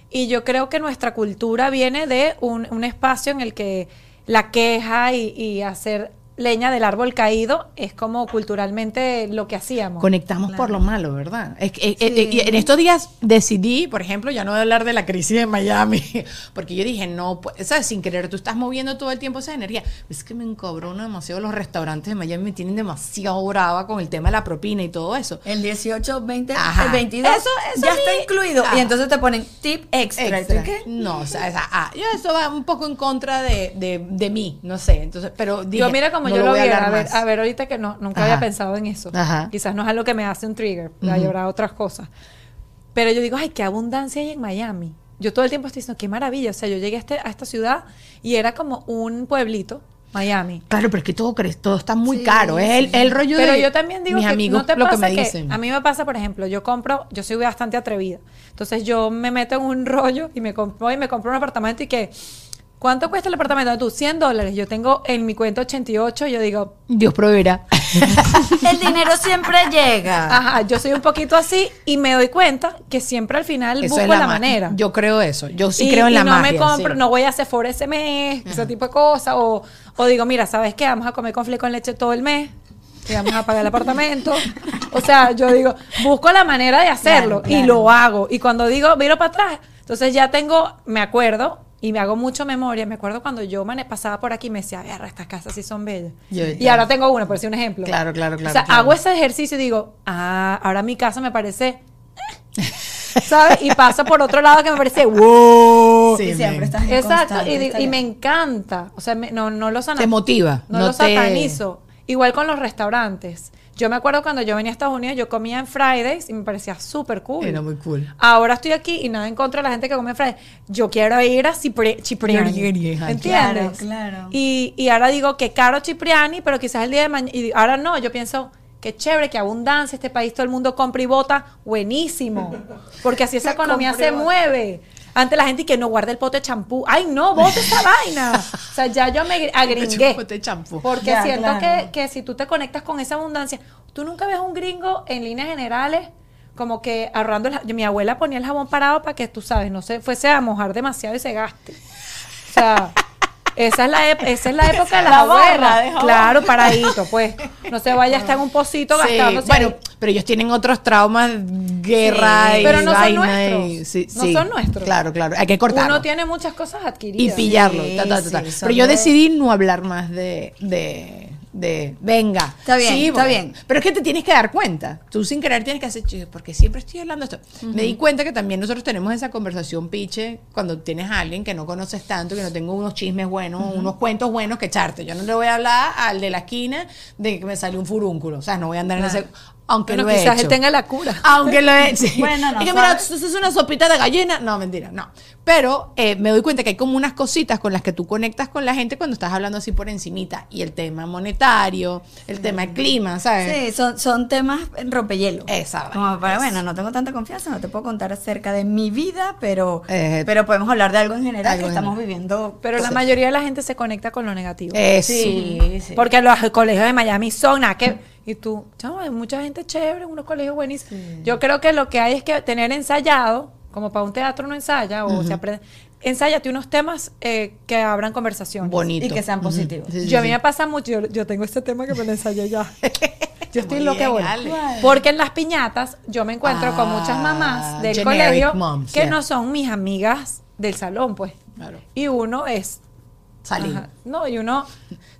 Y yo creo que nuestra cultura viene de un, un espacio en el que la queja y, y hacer leña del árbol caído es como culturalmente lo que hacíamos. Conectamos por lo malo, ¿verdad? Es que, eh, eh, y en estos días decidí, por ejemplo, ya no voy a hablar de la crisis de Miami, porque yo dije, no, pues, ¿sabes? Sin querer, tú estás moviendo todo el tiempo esa energía. Es que me encabrona demasiado los restaurantes de Miami, me tienen demasiado brava con el tema de la propina y todo eso. El 18, 20, Ajá. el 22 Eso- eso ya está incluido. Ah. Y entonces te ponen tip extra. ¿Y tú Extra. qué? No, o sea, esa- ah, yo eso va un poco en contra de, de, de mí, no sé. Entonces, pero dije, yo mira como no yo lo, voy viera, a ver, a ver ahorita que no, nunca Ajá. había pensado en eso. Ajá. Quizás no es algo que me hace un trigger, hay habrá otras cosas. Pero yo digo, ay, qué abundancia hay en Miami. Yo todo el tiempo estoy diciendo, qué maravilla. O sea, yo llegué a, este, a esta ciudad y era como un pueblito, Miami. Claro, pero es que todo, todo está muy caro. Es el, el rollo Pero de yo también digo mis que amigos no te lo que pasa me que, dicen. a mí me pasa, por ejemplo, yo compro, yo soy bastante atrevida. Entonces yo me meto en un rollo y me compro y me compro un apartamento y que ¿cuánto cuesta el apartamento? Tú 100 dólares. Yo tengo en mi cuenta 88, yo digo, Dios proveerá. El dinero siempre llega. ajá, yo soy un poquito así y me doy cuenta que siempre al final Eso busco la, ma- manera. Yo creo eso. Yo sí y, creo en y la no magia. me compro, sí. no voy a Sephora ese mes, ese tipo de cosas. O, o digo, mira, ¿sabes qué? Vamos a comer con con leche todo el mes. Y vamos a pagar el apartamento. O sea, yo digo, busco la manera de hacerlo Claro, y claro. lo hago. Y cuando digo, miro para atrás, entonces ya tengo, me acuerdo y me hago mucho memoria. Me acuerdo cuando yo mane- pasaba por aquí y me decía, verga, estas casas sí son bellas. Yo- y ahora tengo una, por decir un ejemplo. Claro, claro, claro, O sea, claro. hago ese ejercicio y digo, ah, ahora mi casa me parece ¿sabes? Y pasa por otro lado que me parece, wow. Sí, y siempre estás en Exacto, y, me encanta. O sea, me- no, no lo sana- Te motiva, No, no lo te- satanizo. Igual con los restaurantes. Yo me acuerdo cuando yo venía a Estados Unidos, yo comía en Fridays y me parecía súper cool. Era muy cool. Ahora estoy aquí y nada en contra de la gente que come en Fridays. Yo quiero ir a Cipri- Cipriani. ¿Entiendes? claro, claro. Y, y ahora digo que caro Cipriani, pero quizás el día de mañana. Y ahora no, yo pienso. Qué chévere, qué abundancia, este país todo el mundo compra y vota, buenísimo. Porque así esa economía se mueve. Antes la gente que no guarda el pote de champú. Ay, no, bote esa vaina. O sea, ya yo me agringué. Pote champú. Porque Ya, siento claro. que, que si tú te conectas con esa abundancia, tú nunca ves a un gringo en líneas generales como que ahorrando el, mi abuela ponía el jabón parado para que tú sabes, no se fuese a mojar demasiado y se gaste. O sea, esa es la, esa es la época de las La abuelas. Claro, paradito, pues. No se vaya a estar en un pocito Sí, gastándose. bueno, ahí. pero ellos tienen otros traumas, guerra Sí. y Pero no son vaina nuestros. y- sí, No sí. son nuestros. Claro, claro. Hay que cortarlo. uno tiene muchas cosas y adquiridas. pillarlo. Sí, ta, ta, ta, ta. sí, son Pero yo de- decidí no hablar más de, de, de venga. Está bien, Sí, está bien. Pero es que te tienes que dar cuenta. Tú sin querer tienes que hacer, "Chico, porque siempre estoy hablando de esto. Me di cuenta que también nosotros tenemos esa conversación piche cuando tienes a alguien que no conoces tanto, que no tengo unos chismes buenos, unos cuentos buenos que echarte. Yo no le voy a hablar al de la esquina de que me salió un furúnculo. O sea, no voy a andar en ese... Aunque Bueno, lo he quizás hecho. él tenga la cura. Aunque lo he sí. Bueno, no Es que mira, haces una sopita de gallina. No, mentira, no. Pero eh, me doy cuenta que hay como unas cositas con las que tú conectas con la gente cuando estás hablando así por encimita. Y el tema monetario, el tema del clima, ¿sabes? Sí, son, son temas en rompehielo. Vaina, Como para, eso. bueno, no tengo tanta confianza, no te puedo contar acerca de mi vida, pero, Eh, pero podemos hablar de algo en general algo que estamos general. viviendo. Pero la mayoría de la gente se conecta con lo negativo. Eso. Sí, sí. Porque los colegios de Miami son nada que y tú, chamo, hay mucha gente chévere, unos colegios buenísimos. Yo creo que lo que hay es que tener ensayado, como para un teatro uno ensaya o se aprende, ensáyate unos temas eh, que abran conversación. Bonito. Y que sean positivos. Sí, sí, yo a mí sí. me pasa mucho, yo, yo tengo este tema que me lo ensayé ya. Yo estoy bien, bueno. Ale. Porque en las piñatas yo me encuentro con muchas Ah, mamás del colegio moms, que yeah. no son mis amigas del salón, pues. Claro. Y uno es Salí. Ajá. No, y uno,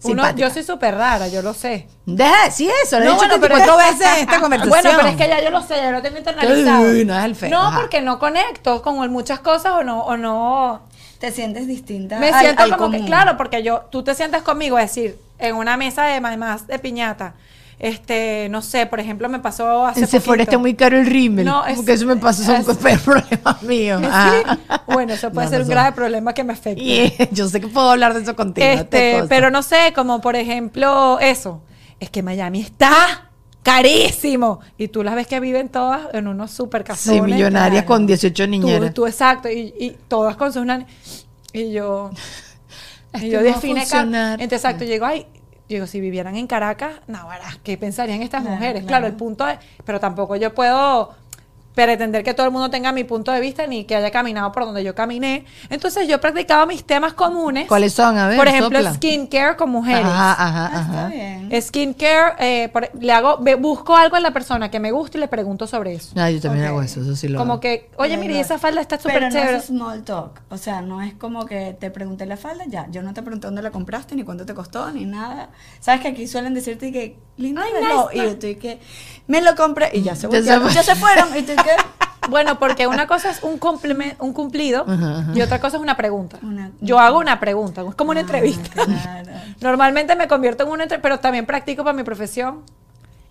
uno yo soy súper rara, yo lo sé. Deja, sí, eso. Lo he No, dicho bueno, pero- 24 veces en esta conversación. Bueno, pero es que ya yo lo sé, ya lo tengo internalizado. Uy, no es el feo, No, ajá. porque no conecto con muchas cosas o no, o no. Te sientes distinta. Me al- siento al como que, claro, porque yo, tú te sientas conmigo, es decir, en una mesa de mamás de piñata, este, no sé, por ejemplo, me pasó hace En Sephora está muy caro el rímel. No, es- porque eso me pasó, son es- problemas míos. Sí. Ah. Bueno, eso puede No, ser no un son. grave problema que me afecte. Y yo sé que puedo hablar de eso contigo. Este, pero no sé, como por ejemplo, eso. Es que Miami está carísimo. Y tú las ves que viven todas en unos super casones. Sí, millonarias con 18 Tú, niñeras. tú, exacto. Y, y todas con sus nan- Y yo. Esto y yo define. funcionar. Entonces, exacto. Yo digo, ay. Yo Digo, si vivieran en Caracas, no, ¿verdad? ¿qué pensarían estas mujeres? claro. Claro, el punto es. Pero tampoco yo puedo pretender que todo el mundo tenga mi punto de vista ni que haya caminado por donde yo caminé. Entonces, yo he practicado mis temas comunes. ¿Cuáles son? A ver, Por ejemplo, sopla. skincare con mujeres. Ajá, ajá, Ah, está ajá. bien. Skincare, eh, por- le hago, ve- busco algo en la persona que me gusta y le pregunto sobre eso. Ah, yo también Ok. hago eso, eso sí lo Como hago. que, oye, mire, y esa falda está Pero súper no chévere. es small talk. O sea, no es como que te pregunté la falda, ya. Yo no te pregunté dónde la compraste, ni cuánto te costó, ni nada. Sabes que aquí suelen decirte que lindo reloj. nice, y yo estoy que me lo compré y ya se, Ya se voltearon, fue. ya se fueron. Y tú que Bueno, porque una cosa es un, un cumplido Ajá, ajá. y otra cosa es una pregunta. Una- Yo hago una pregunta, es como una entrevista. Ah, Claro. Normalmente me convierto en una entrevista, pero también practico para mi profesión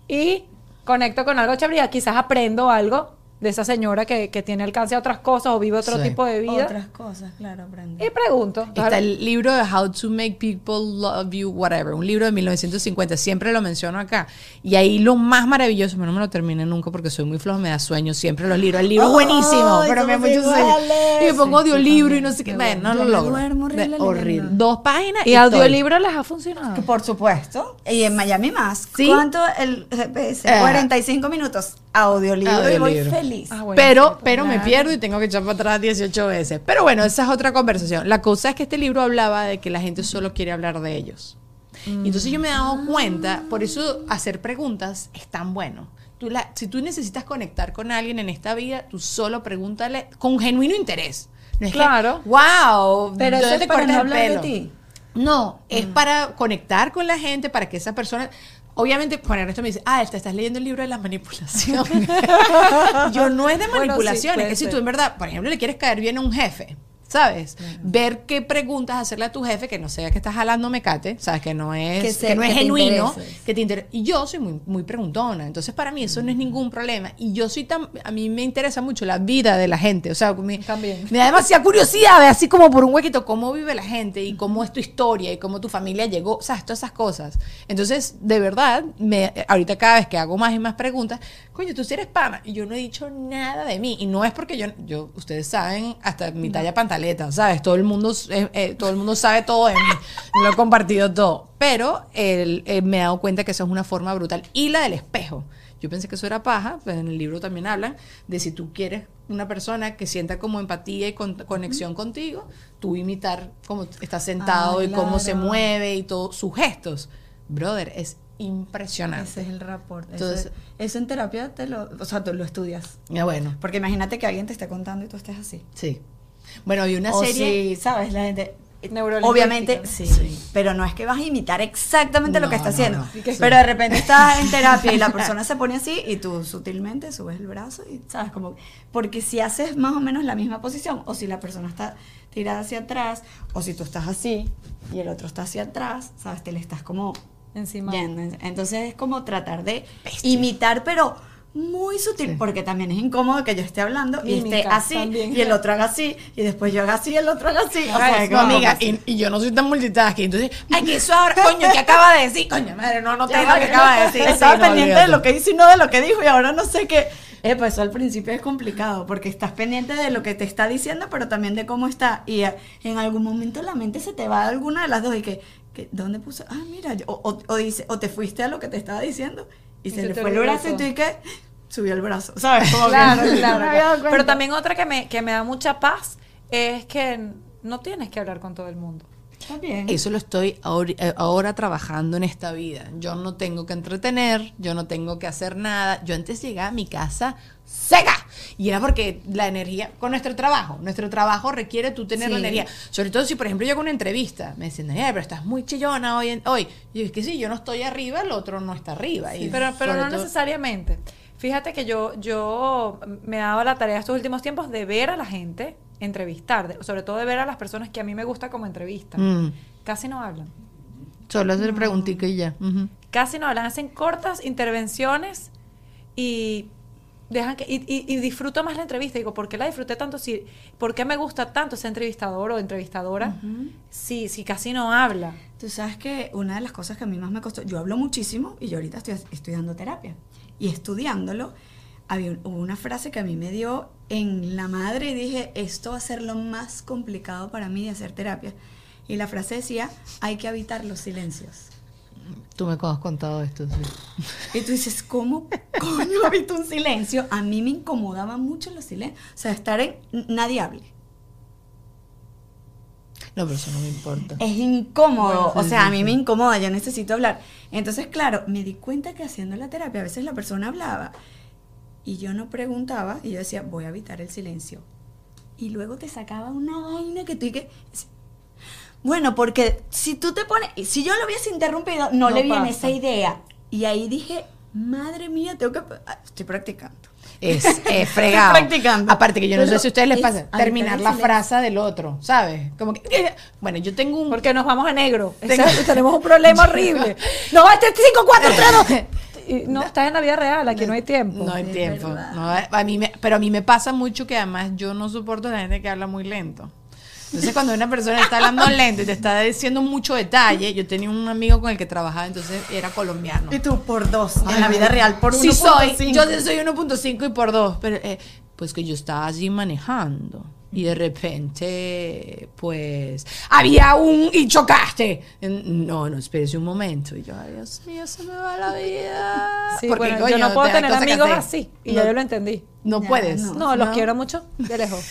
y conecto con algo chévere y quizás aprendo algo de esa señora que, que tiene alcance a otras cosas o vive otro Sí. tipo de vida. Otras cosas, claro, aprende. Y pregunto. Está el libro de How to Make People Love You, whatever, un libro de 1950, siempre lo menciono acá. Y ahí lo más maravilloso, pero no me lo terminé nunca porque soy muy flojo, me da sueño siempre los libros. El libro es buenísimo, pero me da mucho sueño. Y me pongo Sí, audiolibro y también. no sé qué, bueno, no lo me logro. duermo horrible horrible. Dos páginas ¿Y estoy. audiolibros les ha funcionado? Que por supuesto. Y en Miami más. Sí. ¿Cuánto el GPS? Eh. 45 minutos. Audiolibro, y voy Audiolibro. Feliz. Ah, bueno, pero sí, pero me pierdo y tengo que echar para atrás 18 veces. Pero bueno, esa es otra conversación. La cosa es que este libro hablaba de que la gente solo quiere hablar de ellos. Y entonces yo me he dado cuenta, por eso hacer preguntas es tan bueno. Tú la- si tú necesitas conectar con alguien en esta vida, tú solo pregúntale con genuino interés. No es que, Claro. wow, Pero eso ¿dónde es te para no hablar de pelo?" ti. No, es para conectar con la gente, para que esa persona... Obviamente, Juan Ernesto me dice, ah, te estás leyendo el libro de las manipulaciones. yo no es de Bueno, sí, manipulaciones, es si ser. tú en verdad, por ejemplo, le quieres caer bien a un jefe, ¿sabes? Ver qué preguntas hacerle a tu jefe que no sea que estás jalando mecate, ¿sabes? Que no es, Que no es que genuino, intereses. que te interesa. Y yo soy muy, muy preguntona, entonces para mí eso no es ningún problema. Y yo soy tan, a mí me interesa mucho la vida de la gente, o sea, me, También. me da demasiada curiosidad, de así como por un huequito, cómo vive la gente y cómo es tu historia y cómo tu familia llegó, o sea, todas esas cosas. Entonces, de verdad, me, ahorita cada vez que hago más y más preguntas, coño, tú sí eres pana, y yo no he dicho nada de mí, y no es porque yo, yo ustedes saben hasta mi talla pantaleta, ¿sabes? Todo el mundo, eh, eh, todo el mundo sabe todo de mí, lo he compartido todo, pero el- eh, me he dado cuenta que eso es una forma brutal. Y la del espejo. Yo pensé que eso era paja, pero en el libro también hablan de si tú quieres una persona que sienta como empatía y con- conexión contigo, tú imitar cómo está sentado Ah, y cómo se mueve y todos sus gestos. Brother, es impresionante. Ese es el rapport. Entonces- eso, eso en terapia te lo, o sea, tú lo estudias. Ya bueno, Porque imagínate que alguien te esté contando y tú estés así. sí. Bueno, hay una o serie... sí, ¿sabes? La gente... Neurolingüística, Obviamente, ¿no? sí, Sí. Pero no es que vas a imitar exactamente lo que está no, haciendo. no. Pero de repente estás en terapia y la persona se pone así y tú sutilmente subes el brazo y, ¿sabes? Como, porque si haces más o menos la misma posición, o si la persona está tirada hacia atrás, o si tú estás así y el otro está hacia atrás, ¿sabes? Te le estás como Encima. yendo. Entonces es como tratar de imitar, pero muy sutil, porque también es incómodo que yo esté hablando y esté así también. y el otro haga así y después yo haga así y el otro haga así. O sea, no, amiga, y, y yo no soy tan multitasking. Entonces, ay, que eso ahora, coño, que acaba de decir, coño, madre, no, no te va, que acaba de decir. Estaba Sí, no, pendiente de lo que hizo y no de lo que dijo y ahora no sé qué. Eh, pues eso al principio es complicado porque estás pendiente de lo que te está diciendo, pero también de cómo está. Y eh, en algún momento la mente se te va a alguna de las dos y que, que ¿dónde puso? Ah, mira, yo- o- o dice, o te fuiste a lo que te estaba diciendo y, Y se se le fue el brazo y que subió el brazo, ¿sabes? Como que Claro, claro. dado Pero también otra que me, que me da mucha paz es que no tienes que hablar con todo el mundo. Está bien. Eso lo estoy ahora, eh, ahora trabajando en esta vida. Yo no tengo que entretener, yo no tengo que hacer nada. Yo antes llegaba a mi casa seca. Y era porque la energía, con nuestro trabajo, nuestro trabajo requiere tú tener la energía. Sobre todo si, por ejemplo, yo hago una entrevista, me dicen, pero estás muy chillona hoy. en- hoy. Y yo, es que sí, yo no estoy arriba, el otro no está arriba. Y Pero, pero no todo- necesariamente. Fíjate que yo, yo me he dado la tarea estos últimos tiempos de ver a la gente, entrevistar, de- sobre todo de ver a las personas que a mí me gusta como entrevista. Mm. Casi no hablan. Solo hacer preguntica y ya. Casi no hablan, hacen cortas intervenciones y dejan que y, y- y disfruto más la entrevista. Digo, ¿por qué la disfruté tanto? Si, ¿Por qué me gusta tanto ese entrevistador o entrevistadora si, si casi no habla? Tú sabes que una de las cosas que a mí más me costó, yo hablo muchísimo y yo ahorita estoy estudiando terapia. Y estudiándolo, había una frase que a mí me dio en la madre y dije, esto va a ser lo más complicado para mí de hacer terapia. Y la frase decía, hay que evitar los silencios. Tú me has contado esto, sí. Y tú dices, ¿cómo coño evito un silencio? A mí me incomodaban mucho los silencios. O sea, estar en... Nadie hable. No, pero eso no me importa. Es incómodo, Bueno, o sea, sí, a mí sí. me incomoda, yo necesito hablar. Entonces, claro, me di cuenta que haciendo la terapia, a veces la persona hablaba y yo no preguntaba y yo decía, voy a evitar el silencio. Y luego te sacaba una vaina que tú y que... Bueno, porque si tú te pones, si yo lo hubiese interrumpido, no, No le viene esa idea. Y ahí dije, madre mía, tengo que... ah, Estoy practicando. Es, es fregado. Estoy practicando. Aparte que yo no sé si a ustedes les es pasa terminar la frase del otro, ¿sabes? Como que bueno, yo tengo un Porque nos vamos a negro. Ese- tenemos un problema horrible. No, este es 5, 4, 3, 2. No, estás en la vida real, aquí no hay tiempo. no hay tiempo. No, a mí me, pero a mí me pasa mucho que además yo no soporto a la gente que habla muy lento. Entonces cuando una persona está hablando lento y te está diciendo mucho detalle, yo tenía un amigo con el que trabajaba, entonces era colombiano. Y tú por dos, en la vida real, por sí 1.5. soy, yo sí soy 1.5 y por 2, pero eh, pues que yo estaba así manejando y de repente pues había un y chocaste. No, no, espérese un momento. Y yo, ay, Dios mío, se me va la vida. Sí, Porque, bueno, coño, yo no puedo tener amigos así. Y no, ya yo lo entendí. no puedes. no. No, los quiero mucho de lejos.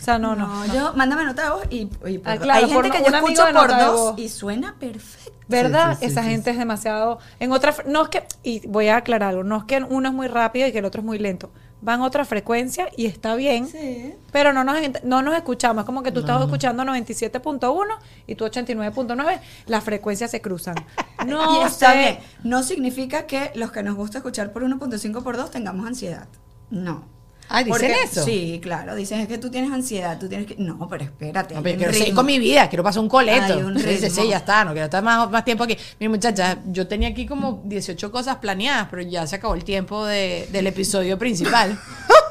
O sea, no, no. No, yo, mándame nota de voz y, y por Ah, claro, Hay por gente que yo escucho por dos y suena perfecto. ¿Verdad? Sí, sí, sí, Esa sí, gente es demasiado. En otra. No es que. Y voy a aclarar algo. No es que uno es muy rápido y que el otro es muy lento. Van a otra frecuencia y está bien. Sí. Pero no nos, no nos escuchamos. Es como que tú estás escuchando 97.1 y tú 89.9. Las frecuencias se cruzan. No y está sé. bien. No significa que los que nos gusta escuchar por 1.5 por 2 tengamos ansiedad. No. Ah, ¿dicen Porque- eso? Sí, claro. Dicen es que tú tienes ansiedad, tú tienes que... No, pero espérate. No, pero yo quiero seguir con mi vida, quiero pasar un coleto. Un Sí, ya está, no quiero estar más, más tiempo aquí. Mira, muchacha, yo tenía aquí como 18 cosas planeadas, pero ya se acabó el tiempo de- del episodio principal.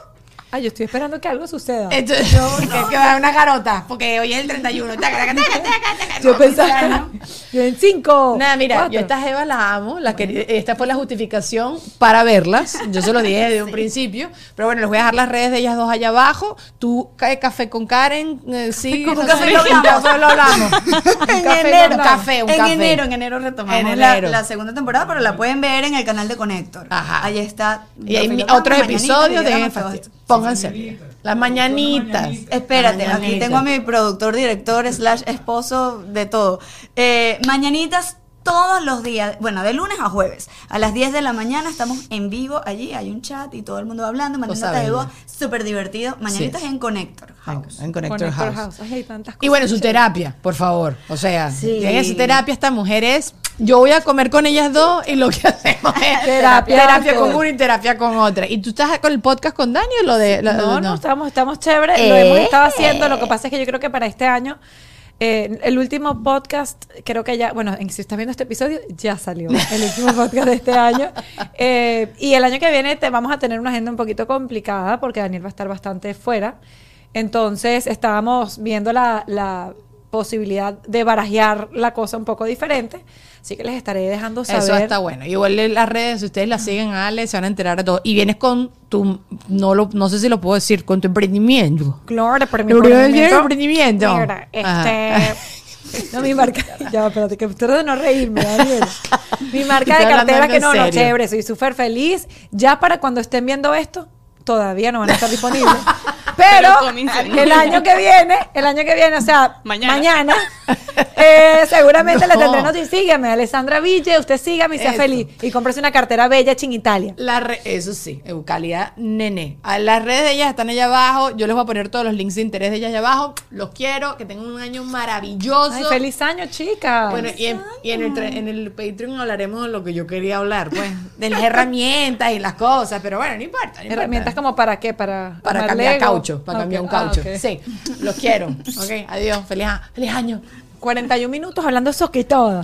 Ay, yo estoy esperando que algo suceda. Entonces, que, que va a una garota, porque hoy es el 31. Taca, taca, taca, taca, taca. yo pensaba. Yo en cinco. Nada, mira, cuatro. yo estas Evas las amo. La quería- esta fue la justificación para verlas. Yo se lo dije desde un principio. Pero bueno, les voy a dejar las redes de ellas dos allá abajo. Tú, café con Karen. eh, sí, con no café lo hablamos. lo En café, enero, un café, un en café. enero, en enero retomamos En la- enero. La, segunda temporada, pero la pueden ver en el canal de Connector. Ajá. Ahí está. Y hay otros episodios de todo Las mañanitas. Espérate, Las aquí mañanitas. tengo a mi productor, director, slash esposo, de todo. Eh, mañanitas todos los días, bueno, de lunes a jueves. A las 10 de la mañana estamos en vivo allí, hay un chat y todo el mundo hablando, mandando Cosa de voz, súper divertido. Mañanitas Sí. en Connector House. En Connector, Connector House. House. Ay, hay tantas Y bueno, su terapia, por favor. O sea, Sí. tiene su terapia esta mujer es. Yo voy a comer con ellas dos y lo que hacemos es Terapia. terapia con una y terapia con otra. ¿Y tú estás con el podcast con Dani o lo de.? lo- No, no, no? estamos, estamos chéveres. Lo Eh. hemos estado haciendo. Lo que pasa es que yo creo que para este año, eh, el último podcast, creo que ya, bueno, en- si estás viendo este episodio, ya salió el último podcast de este año. Eh, y el año que viene te vamos a tener una agenda un poquito complicada porque Daniel va a estar bastante fuera. Entonces estábamos viendo la, la posibilidad de barajear la cosa un poco diferente. Así que les estaré dejando saber. Eso está bueno. Igual las redes, si ustedes la siguen Ale, se van a enterar de todo. Y vienes con tu. No, lo, no sé si lo puedo decir, con tu emprendimiento. Claro, mi Pero yo emprendimiento. emprendimiento. Mira, este. No, mi marca. Ya, espérate, que usted de no reírme, Daniel. Mi marca de cartera que no, no, chévere, soy súper feliz. Ya para cuando estén viendo esto, todavía no van a estar disponibles. Pero el año que viene, el año que viene, o sea, Mañana. mañana, eh, seguramente No. tendré noticia. Sígueme, Alessandra Ville, usted sígame y sea Eso. feliz. Y cómprese una cartera bella en Italia. La re- eso sí, calidad nene. A las redes de ellas están allá abajo. Yo les voy a poner todos los links de interés de ellas allá abajo. Los quiero, que tengan un año maravilloso. Ay, feliz año, chicas. Bueno, y en, y en el, en el Patreon hablaremos de lo que yo quería hablar, pues, de las herramientas y las cosas, pero bueno, no importa. no importa. Herramientas como para qué, para para cambiar Lego? caucho, para cambiar un ah, caucho. Sí, los quiero. Ok, adiós, feliz, feliz año. 41 minutos hablando eso que todo.